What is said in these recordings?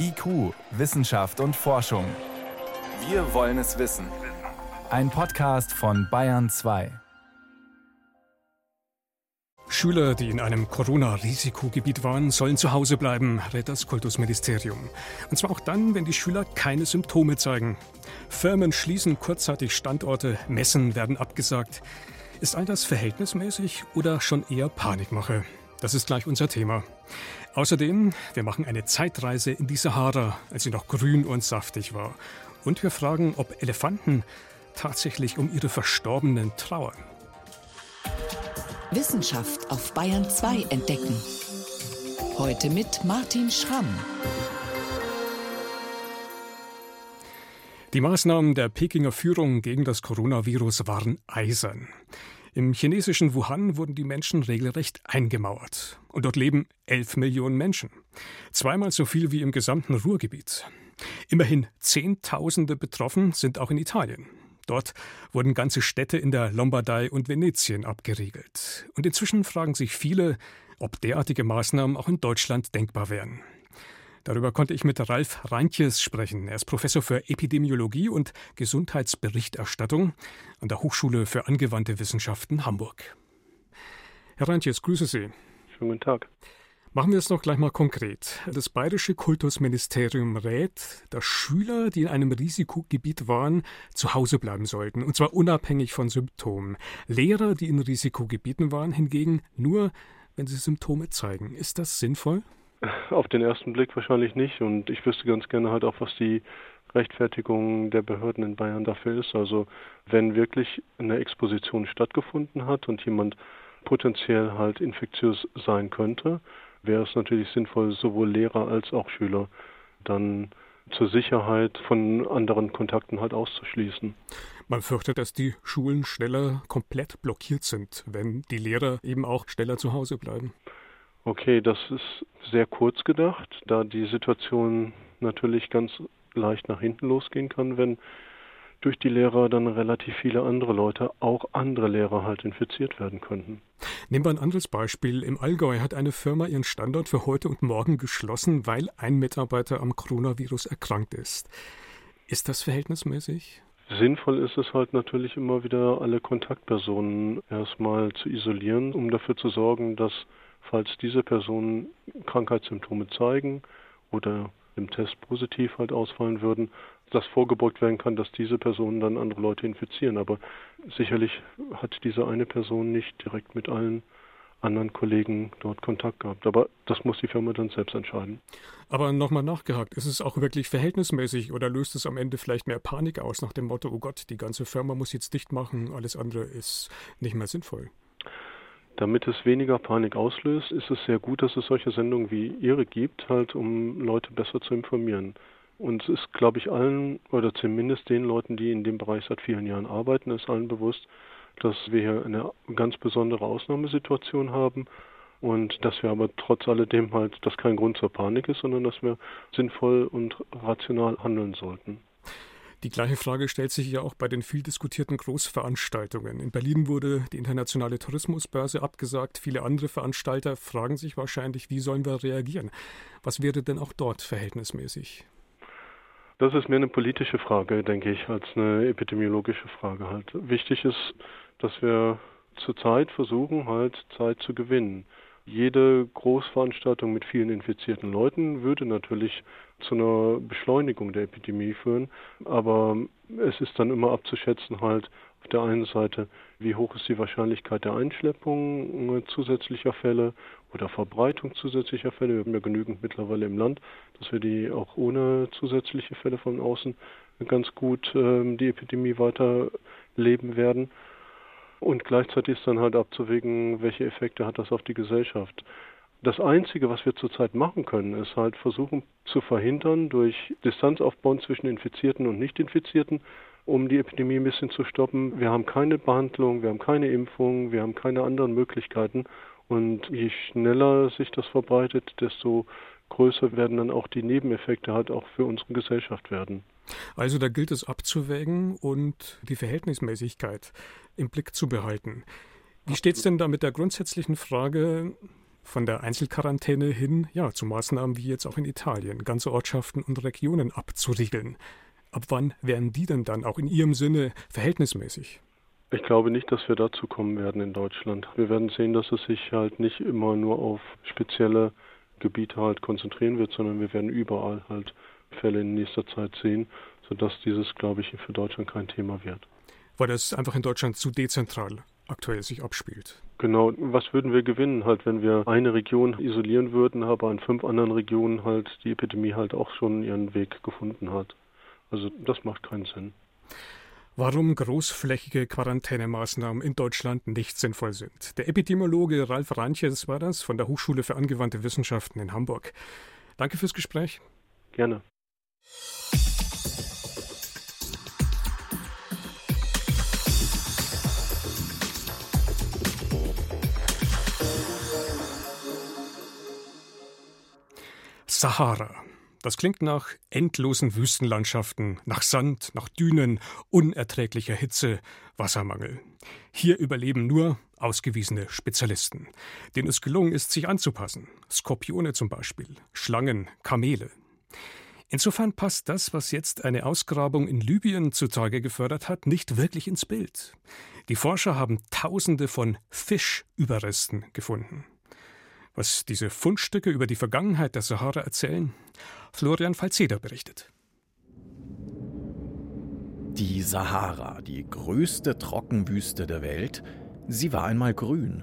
IQ, Wissenschaft und Forschung. Wir wollen es wissen. Ein Podcast von Bayern 2. Schüler, die in einem Corona-Risikogebiet waren, sollen zu Hause bleiben, rät das Kultusministerium. Und zwar auch dann, wenn die Schüler keine Symptome zeigen. Firmen schließen kurzzeitig Standorte, Messen werden abgesagt. Ist all das verhältnismäßig oder schon eher Panikmache? Das ist gleich unser Thema. Außerdem, wir machen eine Zeitreise in die Sahara, als sie noch grün und saftig war. Und wir fragen, ob Elefanten tatsächlich um ihre Verstorbenen trauern. Wissenschaft auf Bayern 2 entdecken. Heute mit Martin Schramm. Die Maßnahmen der Pekinger Führung gegen das Coronavirus waren eisern. Im chinesischen Wuhan wurden die Menschen regelrecht eingemauert. Und dort leben 11 Millionen Menschen. Zweimal so viel wie im gesamten Ruhrgebiet. Immerhin Zehntausende betroffen sind auch in Italien. Dort wurden ganze Städte in der Lombardei und Venetien abgeriegelt. Und inzwischen fragen sich viele, ob derartige Maßnahmen auch in Deutschland denkbar wären. Darüber konnte ich mit Ralf Reintjes sprechen. Er ist Professor für Epidemiologie und Gesundheitsberichterstattung an der Hochschule für angewandte Wissenschaften Hamburg. Herr Reintjes, grüße Sie. Schönen guten Tag. Machen wir es noch gleich mal konkret. Das bayerische Kultusministerium rät, dass Schüler, die in einem Risikogebiet waren, zu Hause bleiben sollten, und zwar unabhängig von Symptomen. Lehrer, die in Risikogebieten waren, hingegen nur, wenn sie Symptome zeigen. Ist das sinnvoll? Auf den ersten Blick wahrscheinlich nicht. Und ich wüsste ganz gerne halt auch, was die Rechtfertigung der Behörden in Bayern dafür ist. Also wenn wirklich eine Exposition stattgefunden hat und jemand potenziell halt infektiös sein könnte, wäre es natürlich sinnvoll, sowohl Lehrer als auch Schüler dann zur Sicherheit von anderen Kontakten halt auszuschließen. Man fürchtet, dass die Schulen schneller komplett blockiert sind, wenn die Lehrer eben auch schneller zu Hause bleiben. Okay, das ist sehr kurz gedacht, da die Situation natürlich ganz leicht nach hinten losgehen kann, wenn durch die Lehrer dann relativ viele andere Leute, auch andere Lehrer halt infiziert werden könnten. Nehmen wir ein anderes Beispiel. Im Allgäu hat eine Firma ihren Standort für heute und morgen geschlossen, weil ein Mitarbeiter am Coronavirus erkrankt ist. Ist das verhältnismäßig? Sinnvoll ist es halt natürlich immer wieder, alle Kontaktpersonen erstmal zu isolieren, um dafür zu sorgen, dass falls diese Personen Krankheitssymptome zeigen oder im Test positiv halt ausfallen würden, dass vorgebeugt werden kann, dass diese Personen dann andere Leute infizieren. Aber sicherlich hat diese eine Person nicht direkt mit allen anderen Kollegen dort Kontakt gehabt. Aber das muss die Firma dann selbst entscheiden. Aber nochmal nachgehakt, ist es auch wirklich verhältnismäßig oder löst es am Ende vielleicht mehr Panik aus nach dem Motto, oh Gott, die ganze Firma muss jetzt dicht machen, alles andere ist nicht mehr sinnvoll? Damit es weniger Panik auslöst, ist es sehr gut, dass es solche Sendungen wie Ihre gibt, halt um Leute besser zu informieren. Und es ist, glaube ich, allen oder zumindest den Leuten, die in dem Bereich seit vielen Jahren arbeiten, ist allen bewusst, dass wir hier eine ganz besondere Ausnahmesituation haben und dass wir aber trotz alledem halt, dass kein Grund zur Panik ist, sondern dass wir sinnvoll und rational handeln sollten. Die gleiche Frage stellt sich ja auch bei den viel diskutierten Großveranstaltungen. In Berlin wurde die internationale Tourismusbörse abgesagt. Viele andere Veranstalter fragen sich wahrscheinlich, wie sollen wir reagieren? Was wäre denn auch dort verhältnismäßig? Das ist mehr eine politische Frage, denke ich, als eine epidemiologische Frage halt. Wichtig ist, dass wir zurzeit versuchen, halt Zeit zu gewinnen. Jede Großveranstaltung mit vielen infizierten Leuten würde natürlich zu einer Beschleunigung der Epidemie führen. Aber es ist dann immer abzuschätzen halt auf der einen Seite, wie hoch ist die Wahrscheinlichkeit der Einschleppung zusätzlicher Fälle oder Verbreitung zusätzlicher Fälle. Wir haben ja genügend mittlerweile im Land, dass wir die auch ohne zusätzliche Fälle von außen ganz gut äh, die Epidemie weiterleben werden. Und gleichzeitig ist dann halt abzuwägen, welche Effekte hat das auf die Gesellschaft. Das Einzige, was wir zurzeit machen können, ist halt versuchen zu verhindern durch Distanz aufbauen zwischen Infizierten und Nicht-Infizierten, um die Epidemie ein bisschen zu stoppen. Wir haben keine Behandlung, wir haben keine Impfung, wir haben keine anderen Möglichkeiten. Und je schneller sich das verbreitet, desto größer werden dann auch die Nebeneffekte halt auch für unsere Gesellschaft werden. Also da gilt es abzuwägen und die Verhältnismäßigkeit im Blick zu behalten. Wie steht es denn da mit der grundsätzlichen Frage, von der Einzelquarantäne hin ja, zu Maßnahmen wie jetzt auch in Italien, ganze Ortschaften und Regionen abzuriegeln. Ab wann wären die denn dann auch in Ihrem Sinne verhältnismäßig? Ich glaube nicht, dass wir dazu kommen werden in Deutschland. Wir werden sehen, dass es sich halt nicht immer nur auf spezielle Gebiete halt konzentrieren wird, sondern wir werden überall halt Fälle in nächster Zeit sehen, sodass dieses, glaube ich, für Deutschland kein Thema wird. Weil das einfach in Deutschland zu dezentral aktuell sich abspielt. Genau, was würden wir gewinnen, halt, wenn wir eine Region isolieren würden, aber in fünf anderen Regionen halt die Epidemie halt auch schon ihren Weg gefunden hat. Also das macht keinen Sinn. Warum großflächige Quarantänemaßnahmen in Deutschland nicht sinnvoll sind. Der Epidemiologe Ralf Ranches war das von der Hochschule für angewandte Wissenschaften in Hamburg. Danke fürs Gespräch. Gerne. Sahara. Das klingt nach endlosen Wüstenlandschaften, nach Sand, nach Dünen, unerträglicher Hitze, Wassermangel. Hier überleben nur ausgewiesene Spezialisten, denen es gelungen ist, sich anzupassen. Skorpione zum Beispiel, Schlangen, Kamele. Insofern passt das, was jetzt eine Ausgrabung in Libyen zutage gefördert hat, nicht wirklich ins Bild. Die Forscher haben Tausende von Fischüberresten gefunden. Was diese Fundstücke über die Vergangenheit der Sahara erzählen, Florian Falzeder berichtet. Die Sahara, die größte Trockenwüste der Welt, sie war einmal grün.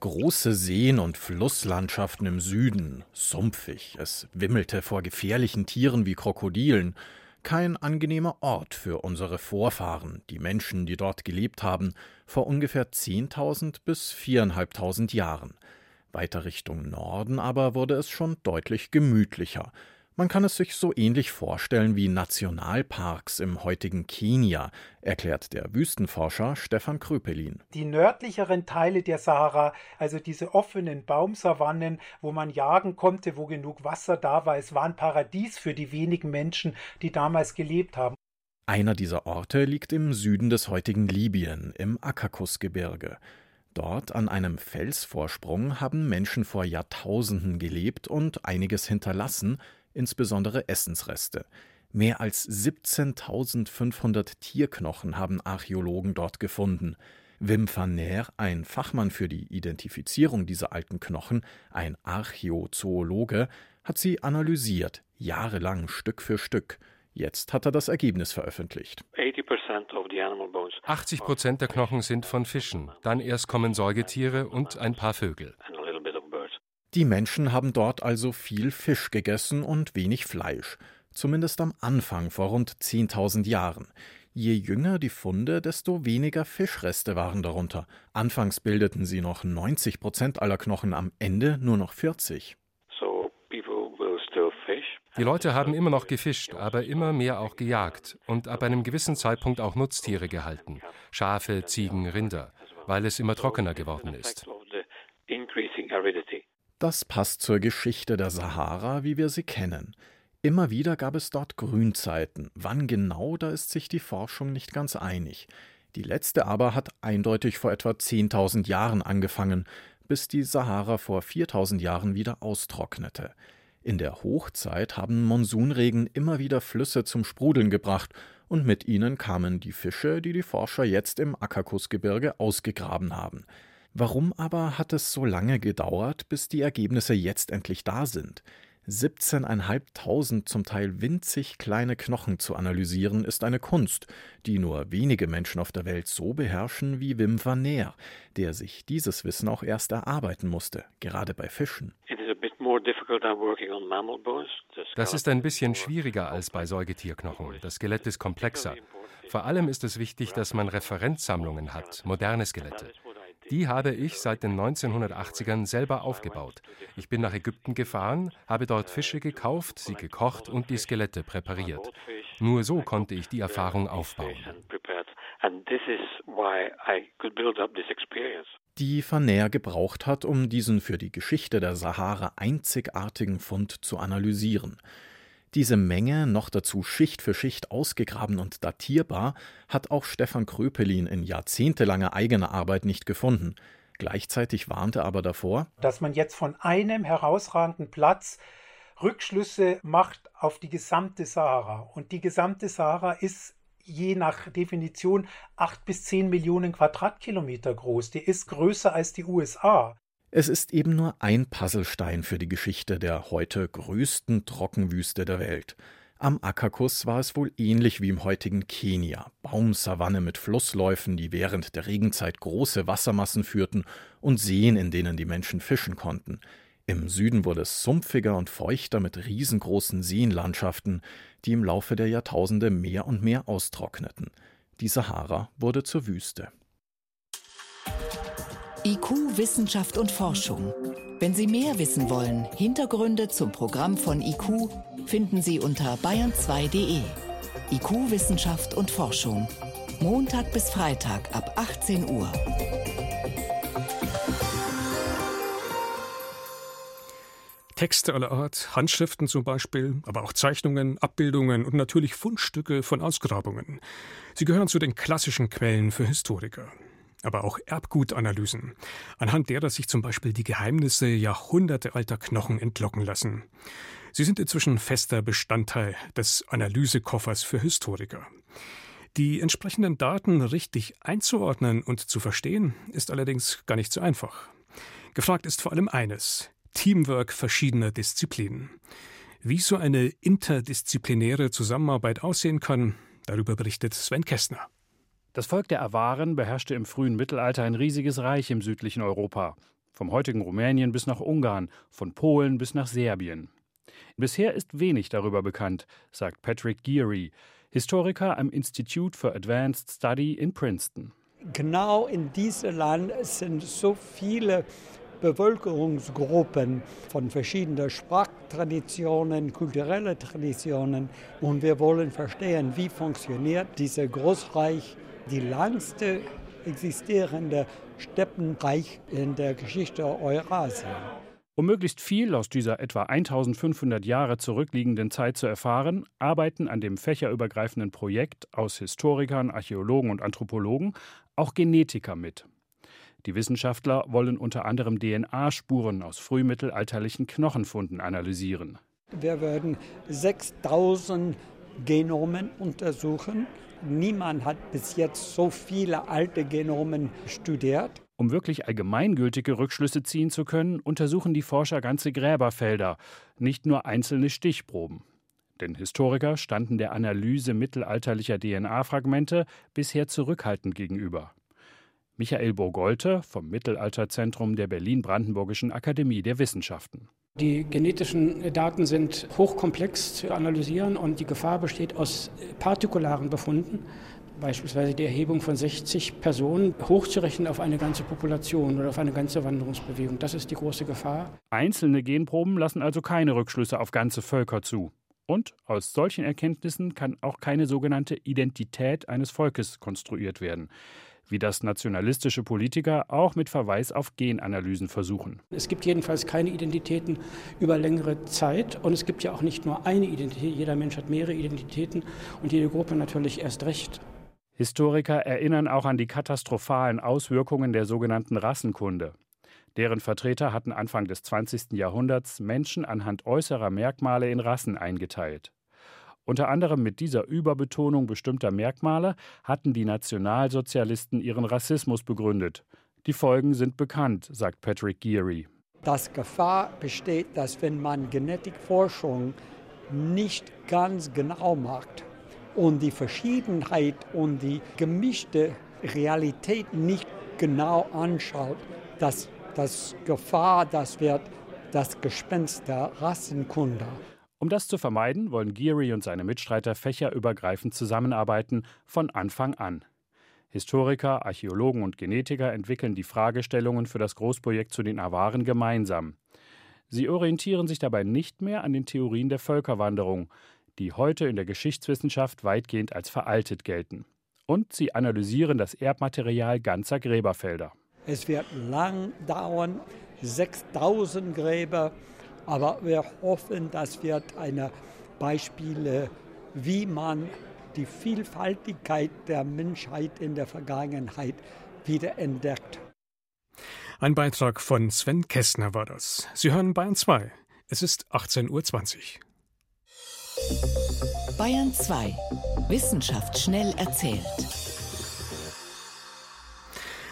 Große Seen und Flusslandschaften im Süden, sumpfig, es wimmelte vor gefährlichen Tieren wie Krokodilen. Kein angenehmer Ort für unsere Vorfahren, die Menschen, die dort gelebt haben, vor ungefähr 10.000 bis 4.500 Jahren. Weiter Richtung Norden aber wurde es schon deutlich gemütlicher. Man kann es sich so ähnlich vorstellen wie Nationalparks im heutigen Kenia, erklärt der Wüstenforscher Stefan Kröpelin. Die nördlicheren Teile der Sahara, also diese offenen Baumsavannen, wo man jagen konnte, wo genug Wasser da war, es war ein Paradies für die wenigen Menschen, die damals gelebt haben. Einer dieser Orte liegt im Süden des heutigen Libyen, im Akakusgebirge. Dort an einem Felsvorsprung haben Menschen vor Jahrtausenden gelebt und einiges hinterlassen, insbesondere Essensreste. Mehr als 17.500 Tierknochen haben Archäologen dort gefunden. Wim van Neer, ein Fachmann für die Identifizierung dieser alten Knochen, ein Archäozoologe, hat sie analysiert, jahrelang Stück für Stück. Jetzt hat er das Ergebnis veröffentlicht. 80 Prozent der Knochen sind von Fischen, dann erst kommen Säugetiere und ein paar Vögel. Die Menschen haben dort also viel Fisch gegessen und wenig Fleisch, zumindest am Anfang vor rund 10.000 Jahren. Je jünger die Funde, desto weniger Fischreste waren darunter. Anfangs bildeten sie noch 90 Prozent aller Knochen, am Ende nur noch 40. Die Leute haben immer noch gefischt, aber immer mehr auch gejagt und ab einem gewissen Zeitpunkt auch Nutztiere gehalten. Schafe, Ziegen, Rinder, weil es immer trockener geworden ist. Das passt zur Geschichte der Sahara, wie wir sie kennen. Immer wieder gab es dort Grünzeiten. Wann genau, da ist sich die Forschung nicht ganz einig. Die letzte aber hat eindeutig vor etwa 10.000 Jahren angefangen, bis die Sahara vor 4.000 Jahren wieder austrocknete. In der Hochzeit haben Monsunregen immer wieder Flüsse zum Sprudeln gebracht, und mit ihnen kamen die Fische, die die Forscher jetzt im Akakusgebirge ausgegraben haben. Warum aber hat es so lange gedauert, bis die Ergebnisse jetzt endlich da sind? 17.500 zum Teil winzig kleine Knochen zu analysieren, ist eine Kunst, die nur wenige Menschen auf der Welt so beherrschen wie Wim van Neer, der sich dieses Wissen auch erst erarbeiten musste, gerade bei Fischen. Das ist ein bisschen schwieriger als bei Säugetierknochen. Das Skelett ist komplexer. Vor allem ist es wichtig, dass man Referenzsammlungen hat, moderne Skelette. Die habe ich seit den 1980ern selber aufgebaut. Ich bin nach Ägypten gefahren, habe dort Fische gekauft, sie gekocht und die Skelette präpariert. Nur so konnte ich die Erfahrung aufbauen. Die Van Neer gebraucht hat, um diesen für die Geschichte der Sahara einzigartigen Fund zu analysieren. Diese Menge, noch dazu Schicht für Schicht ausgegraben und datierbar, hat auch Stefan Kröpelin in jahrzehntelanger eigener Arbeit nicht gefunden. Gleichzeitig warnte er aber davor, dass man jetzt von einem herausragenden Platz Rückschlüsse macht auf die gesamte Sahara. Und die gesamte Sahara ist je nach Definition acht bis zehn Millionen Quadratkilometer groß. Die ist größer als die USA. Es ist eben nur ein Puzzlestein für die Geschichte der heute größten Trockenwüste der Welt. Am Akakus war es wohl ähnlich wie im heutigen Kenia. Baumsavanne mit Flussläufen, die während der Regenzeit große Wassermassen führten und Seen, in denen die Menschen fischen konnten. Im Süden wurde es sumpfiger und feuchter mit riesengroßen Seenlandschaften, die im Laufe der Jahrtausende mehr und mehr austrockneten. Die Sahara wurde zur Wüste. IQ, Wissenschaft und Forschung. Wenn Sie mehr wissen wollen, Hintergründe zum Programm von IQ finden Sie unter bayern2.de. IQ, Wissenschaft und Forschung. Montag bis Freitag ab 18 Uhr. Texte aller Art, Handschriften zum Beispiel, aber auch Zeichnungen, Abbildungen und natürlich Fundstücke von Ausgrabungen. Sie gehören zu den klassischen Quellen für Historiker. Aber auch Erbgutanalysen, anhand derer sich zum Beispiel die Geheimnisse jahrhundertealter Knochen entlocken lassen. Sie sind inzwischen fester Bestandteil des Analysekoffers für Historiker. Die entsprechenden Daten richtig einzuordnen und zu verstehen, ist allerdings gar nicht so einfach. Gefragt ist vor allem eines Teamwork verschiedener Disziplinen. Wie so eine interdisziplinäre Zusammenarbeit aussehen kann, darüber berichtet Sven Kästner. Das Volk der Awaren beherrschte im frühen Mittelalter ein riesiges Reich im südlichen Europa. Vom heutigen Rumänien bis nach Ungarn, von Polen bis nach Serbien. Bisher ist wenig darüber bekannt, sagt Patrick Geary, Historiker am Institute for Advanced Study in Princeton. Genau in diesem Land sind so viele Bevölkerungsgruppen von verschiedenen Sprachtraditionen, kulturellen Traditionen. Und wir wollen verstehen, wie funktioniert dieses Großreich, die langste existierende Steppenreich in der Geschichte Eurasien. Um möglichst viel aus dieser etwa 1500 Jahre zurückliegenden Zeit zu erfahren, arbeiten an dem fächerübergreifenden Projekt aus Historikern, Archäologen und Anthropologen auch Genetiker mit. Die Wissenschaftler wollen unter anderem DNA-Spuren aus frühmittelalterlichen Knochenfunden analysieren. Wir werden 6000 Genomen untersuchen. Niemand hat bis jetzt so viele alte Genomen studiert. Um wirklich allgemeingültige Rückschlüsse ziehen zu können, untersuchen die Forscher ganze Gräberfelder, nicht nur einzelne Stichproben. Denn Historiker standen der Analyse mittelalterlicher DNA-Fragmente bisher zurückhaltend gegenüber. Michael Burgolte vom Mittelalterzentrum der Berlin-Brandenburgischen Akademie der Wissenschaften. Die genetischen Daten sind hochkomplex zu analysieren und die Gefahr besteht aus partikularen Befunden, beispielsweise die Erhebung von 60 Personen, hochzurechnen auf eine ganze Population oder auf eine ganze Wanderungsbewegung. Das ist die große Gefahr. Einzelne Genproben lassen also keine Rückschlüsse auf ganze Völker zu. Und aus solchen Erkenntnissen kann auch keine sogenannte Identität eines Volkes konstruiert werden wie das nationalistische Politiker auch mit Verweis auf Genanalysen versuchen. Es gibt jedenfalls keine Identitäten über längere Zeit und es gibt ja auch nicht nur eine Identität, jeder Mensch hat mehrere Identitäten und jede Gruppe natürlich erst recht. Historiker erinnern auch an die katastrophalen Auswirkungen der sogenannten Rassenkunde. Deren Vertreter hatten Anfang des 20. Jahrhunderts Menschen anhand äußerer Merkmale in Rassen eingeteilt. Unter anderem mit dieser Überbetonung bestimmter Merkmale hatten die Nationalsozialisten ihren Rassismus begründet. Die Folgen sind bekannt, sagt Patrick Geary. Das Gefahr besteht, dass wenn man Genetikforschung nicht ganz genau macht und die Verschiedenheit und die gemischte Realität nicht genau anschaut, dass das Gefahr, das wird das Gespenst der Rassenkunde. Um das zu vermeiden, wollen Geary und seine Mitstreiter fächerübergreifend zusammenarbeiten von Anfang an. Historiker, Archäologen und Genetiker entwickeln die Fragestellungen für das Großprojekt zu den Awaren gemeinsam. Sie orientieren sich dabei nicht mehr an den Theorien der Völkerwanderung, die heute in der Geschichtswissenschaft weitgehend als veraltet gelten. Und sie analysieren das Erbmaterial ganzer Gräberfelder. Es wird lang dauern, 6000 Gräber aber wir hoffen, das wird eine Beispiele, wie man die Vielfaltigkeit der Menschheit in der Vergangenheit wiederentdeckt. Ein Beitrag von Sven Kästner war das. Sie hören Bayern 2. Es ist 18.20 Uhr. Bayern 2. Wissenschaft schnell erzählt.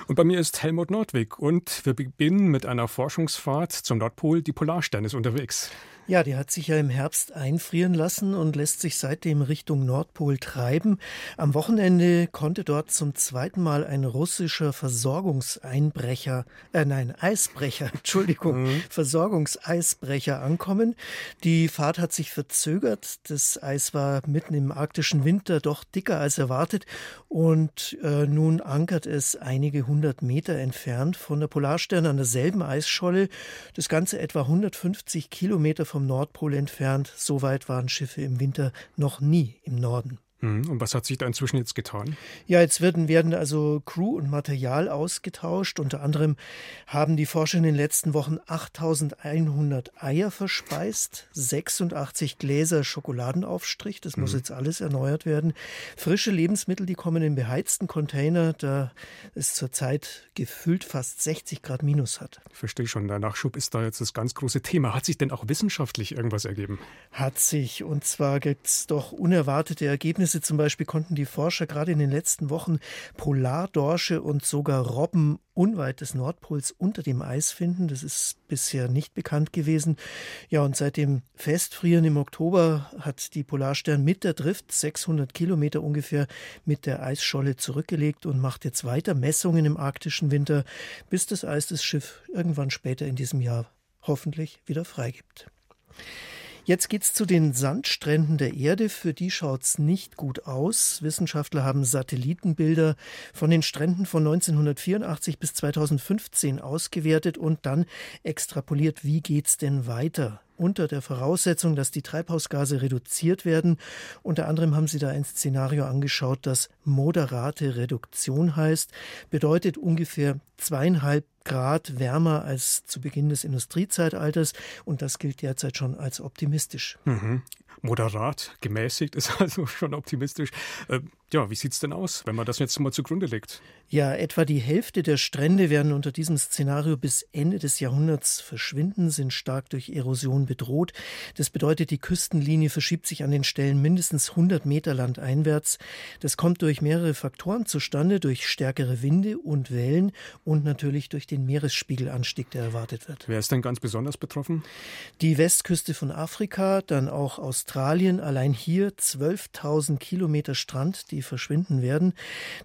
Und bei mir ist Helmut Nordwig und wir beginnen mit einer Forschungsfahrt zum Nordpol. Die Polarstern ist unterwegs. Ja, die hat sich ja im Herbst einfrieren lassen und lässt sich seitdem Richtung Nordpol treiben. Am Wochenende konnte dort zum zweiten Mal ein russischer Versorgungseinbrecher, äh nein, Eisbrecher, Entschuldigung, mhm. Versorgungseisbrecher ankommen. Die Fahrt hat sich verzögert. Das Eis war mitten im arktischen Winter doch dicker als erwartet und äh, nun ankert es einige hundert Meter entfernt von der Polarstern an derselben Eisscholle. Das Ganze etwa 150 Kilometer vom Nordpol entfernt. So weit waren Schiffe im Winter noch nie im Norden. Mhm. Und was hat sich da inzwischen jetzt getan? Ja, jetzt werden, werden also Crew und Material ausgetauscht. Unter anderem haben die Forscher in den letzten Wochen 8100 Eier verspeist, 86 Gläser Schokoladenaufstrich, das muss mhm. jetzt alles erneuert werden. Frische Lebensmittel, die kommen in beheizten Container, da es zurzeit gefüllt fast 60 Grad minus hat. Ich verstehe schon, der Nachschub ist da jetzt das ganz große Thema. Hat sich denn auch wissenschaftlich irgendwas ergeben? Hat sich. Und zwar gibt es doch unerwartete Ergebnisse Ergebnisse zum Beispiel konnten die Forscher gerade in den letzten Wochen Polardorsche und sogar Robben unweit des Nordpols unter dem Eis finden. Das ist bisher nicht bekannt gewesen. Ja, und seit dem Festfrieren im Oktober hat die Polarstern mit der Drift 600 Kilometer ungefähr mit der Eisscholle zurückgelegt und macht jetzt weiter Messungen im arktischen Winter, bis das Eis das Schiff irgendwann später in diesem Jahr hoffentlich wieder freigibt. Jetzt geht's zu den Sandstränden der Erde. Für die schaut's nicht gut aus. Wissenschaftler haben Satellitenbilder von den Stränden von 1984 bis 2015 ausgewertet und dann extrapoliert, wie geht's denn weiter? Unter der Voraussetzung, dass die Treibhausgase reduziert werden. Unter anderem haben sie da ein Szenario angeschaut, das moderate Reduktion heißt, bedeutet ungefähr zweieinhalb Grad wärmer als zu Beginn des Industriezeitalters und das gilt derzeit schon als optimistisch. Mhm moderat, gemäßigt ist also schon optimistisch. Äh, ja, wie sieht es denn aus, wenn man das jetzt mal zugrunde legt? Ja, etwa die Hälfte der Strände werden unter diesem Szenario bis Ende des Jahrhunderts verschwinden, sind stark durch Erosion bedroht. Das bedeutet, die Küstenlinie verschiebt sich an den Stellen mindestens 100 Meter landeinwärts. Das kommt durch mehrere Faktoren zustande, durch stärkere Winde und Wellen und natürlich durch den Meeresspiegelanstieg, der erwartet wird. Wer ist denn ganz besonders betroffen? Die Westküste von Afrika, dann auch Australien, Australien allein hier 12.000 Kilometer Strand, die verschwinden werden.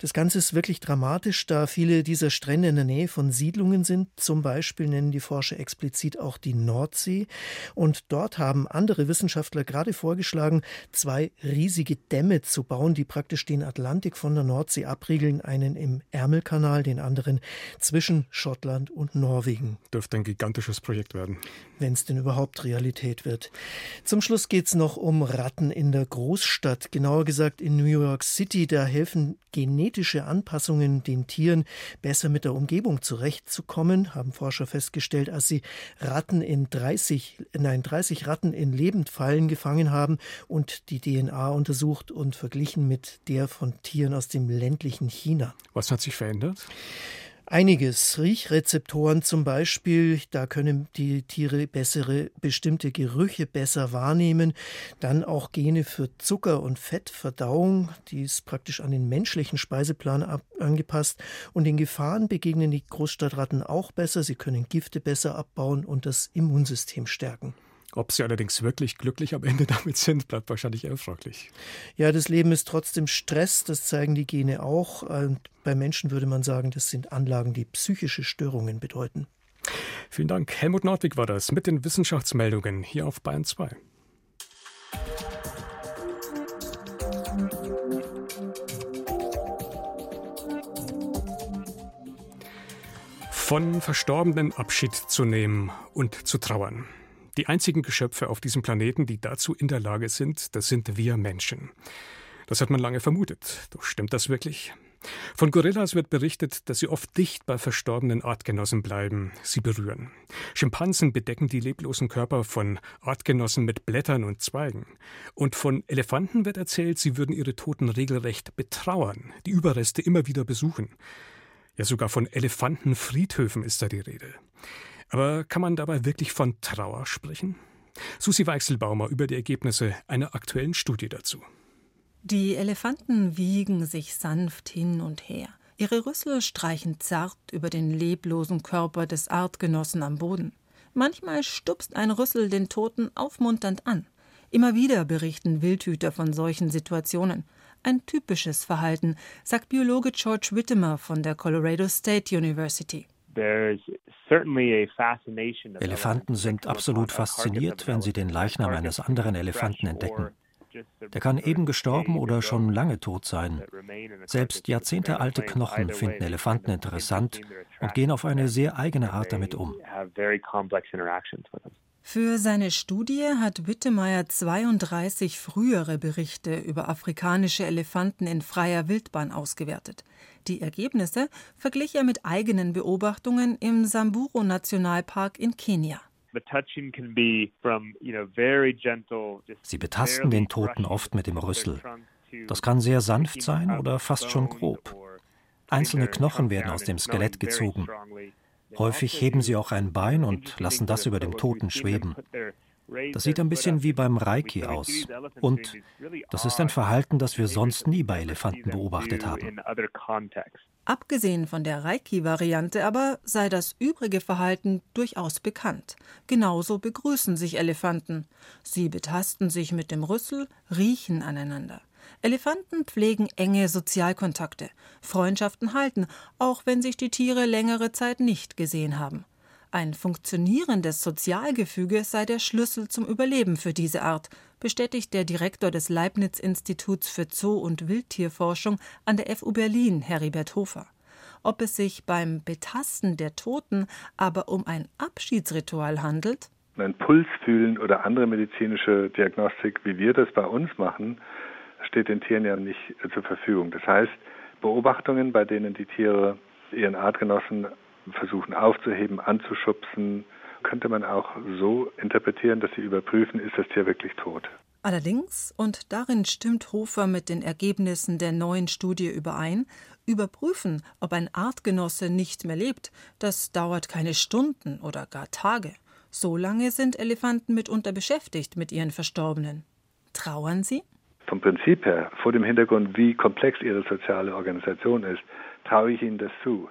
Das Ganze ist wirklich dramatisch, da viele dieser Strände in der Nähe von Siedlungen sind. Zum Beispiel nennen die Forscher explizit auch die Nordsee. Und dort haben andere Wissenschaftler gerade vorgeschlagen, zwei riesige Dämme zu bauen, die praktisch den Atlantik von der Nordsee abriegeln. Einen im Ärmelkanal, den anderen zwischen Schottland und Norwegen. Dürfte ein gigantisches Projekt werden. Wenn es denn überhaupt Realität wird. Zum Schluss geht es noch um Ratten in der Großstadt, genauer gesagt in New York City. Da helfen genetische Anpassungen den Tieren besser mit der Umgebung zurechtzukommen, haben Forscher festgestellt, als sie Ratten in 30, nein, 30 Ratten in Lebendfallen gefangen haben und die DNA untersucht und verglichen mit der von Tieren aus dem ländlichen China. Was hat sich verändert? Einiges. Riechrezeptoren zum Beispiel, da können die Tiere bessere, bestimmte Gerüche besser wahrnehmen. Dann auch Gene für Zucker- und Fettverdauung, die ist praktisch an den menschlichen Speiseplan ab, angepasst. Und den Gefahren begegnen die Großstadtratten auch besser. Sie können Gifte besser abbauen und das Immunsystem stärken. Ob sie allerdings wirklich glücklich am Ende damit sind, bleibt wahrscheinlich eher fraglich. Ja, das Leben ist trotzdem Stress, das zeigen die Gene auch. Und bei Menschen würde man sagen, das sind Anlagen, die psychische Störungen bedeuten. Vielen Dank. Helmut Nordwig war das mit den Wissenschaftsmeldungen hier auf Bayern 2. Von Verstorbenen Abschied zu nehmen und zu trauern. Die einzigen Geschöpfe auf diesem Planeten, die dazu in der Lage sind, das sind wir Menschen. Das hat man lange vermutet. Doch stimmt das wirklich? Von Gorillas wird berichtet, dass sie oft dicht bei verstorbenen Artgenossen bleiben, sie berühren. Schimpansen bedecken die leblosen Körper von Artgenossen mit Blättern und Zweigen. Und von Elefanten wird erzählt, sie würden ihre Toten regelrecht betrauern, die Überreste immer wieder besuchen. Ja, sogar von Elefantenfriedhöfen ist da die Rede. Aber kann man dabei wirklich von Trauer sprechen? Susi Weichselbaumer über die Ergebnisse einer aktuellen Studie dazu. Die Elefanten wiegen sich sanft hin und her. Ihre Rüssel streichen zart über den leblosen Körper des Artgenossen am Boden. Manchmal stupst ein Rüssel den Toten aufmunternd an. Immer wieder berichten Wildhüter von solchen Situationen. Ein typisches Verhalten, sagt Biologe George Whittemer von der Colorado State University. Elefanten sind absolut fasziniert, wenn sie den Leichnam eines anderen Elefanten entdecken. Der kann eben gestorben oder schon lange tot sein. Selbst jahrzehntealte Knochen finden Elefanten interessant und gehen auf eine sehr eigene Art damit um. Für seine Studie hat Wittemeyer 32 frühere Berichte über afrikanische Elefanten in freier Wildbahn ausgewertet. Die Ergebnisse verglich er mit eigenen Beobachtungen im Samburu Nationalpark in Kenia. Sie betasten den Toten oft mit dem Rüssel. Das kann sehr sanft sein oder fast schon grob. Einzelne Knochen werden aus dem Skelett gezogen. Häufig heben sie auch ein Bein und lassen das über dem Toten schweben. Das sieht ein bisschen wie beim Reiki aus. Und das ist ein Verhalten, das wir sonst nie bei Elefanten beobachtet haben. Abgesehen von der Reiki-Variante aber sei das übrige Verhalten durchaus bekannt. Genauso begrüßen sich Elefanten. Sie betasten sich mit dem Rüssel, riechen aneinander. Elefanten pflegen enge Sozialkontakte. Freundschaften halten, auch wenn sich die Tiere längere Zeit nicht gesehen haben. Ein funktionierendes Sozialgefüge sei der Schlüssel zum Überleben für diese Art, bestätigt der Direktor des Leibniz-Instituts für Zoo- und Wildtierforschung an der FU Berlin, Heribert Hofer. Ob es sich beim Betasten der Toten aber um ein Abschiedsritual handelt? Ein Puls fühlen oder andere medizinische Diagnostik, wie wir das bei uns machen, steht den Tieren ja nicht zur Verfügung. Das heißt, Beobachtungen, bei denen die Tiere ihren Artgenossen versuchen aufzuheben, anzuschubsen, könnte man auch so interpretieren, dass sie überprüfen, ist das Tier wirklich tot. Allerdings, und darin stimmt Hofer mit den Ergebnissen der neuen Studie überein, überprüfen, ob ein Artgenosse nicht mehr lebt, das dauert keine Stunden oder gar Tage. So lange sind Elefanten mitunter beschäftigt mit ihren Verstorbenen. Trauern sie? Vom Prinzip her, vor dem Hintergrund, wie komplex ihre soziale Organisation ist, traue ich ihnen das zu.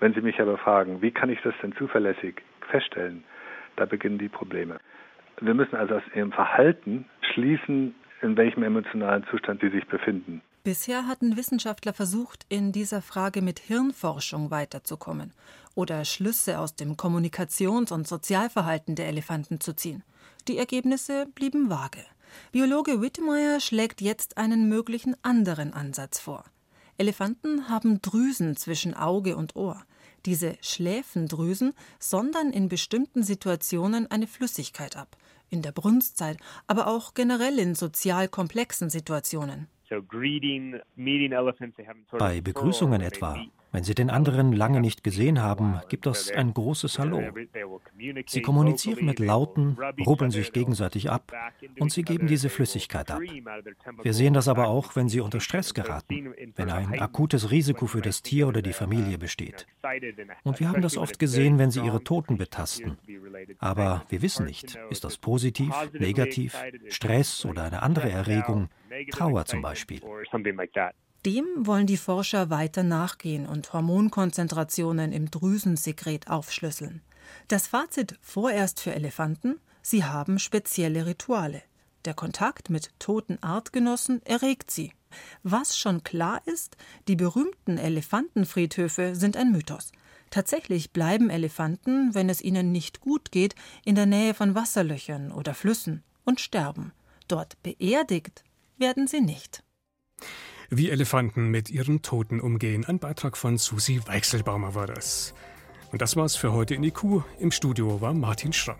Wenn Sie mich aber fragen, wie kann ich das denn zuverlässig feststellen, da beginnen die Probleme. Wir müssen also aus Ihrem Verhalten schließen, in welchem emotionalen Zustand Sie sich befinden. Bisher hatten Wissenschaftler versucht, in dieser Frage mit Hirnforschung weiterzukommen oder Schlüsse aus dem Kommunikations- und Sozialverhalten der Elefanten zu ziehen. Die Ergebnisse blieben vage. Biologe Whittemeier schlägt jetzt einen möglichen anderen Ansatz vor. Elefanten haben Drüsen zwischen Auge und Ohr. Diese Schläfendrüsen sondern in bestimmten Situationen eine Flüssigkeit ab, in der Brunstzeit, aber auch generell in sozial komplexen Situationen. Bei Begrüßungen etwa wenn Sie den anderen lange nicht gesehen haben, gibt es ein großes Hallo. Sie kommunizieren mit Lauten, rubbeln sich gegenseitig ab und sie geben diese Flüssigkeit ab. Wir sehen das aber auch, wenn sie unter Stress geraten, wenn ein akutes Risiko für das Tier oder die Familie besteht. Und wir haben das oft gesehen, wenn sie ihre Toten betasten. Aber wir wissen nicht, ist das positiv, negativ, Stress oder eine andere Erregung, Trauer zum Beispiel. Dem wollen die Forscher weiter nachgehen und Hormonkonzentrationen im Drüsensekret aufschlüsseln. Das Fazit vorerst für Elefanten: Sie haben spezielle Rituale. Der Kontakt mit toten Artgenossen erregt sie. Was schon klar ist, die berühmten Elefantenfriedhöfe sind ein Mythos. Tatsächlich bleiben Elefanten, wenn es ihnen nicht gut geht, in der Nähe von Wasserlöchern oder Flüssen und sterben. Dort beerdigt werden sie nicht. Wie Elefanten mit ihren Toten umgehen. Ein Beitrag von Susi Weichselbaumer war das. Und das war's für heute in IQ. Im Studio war Martin Schramm.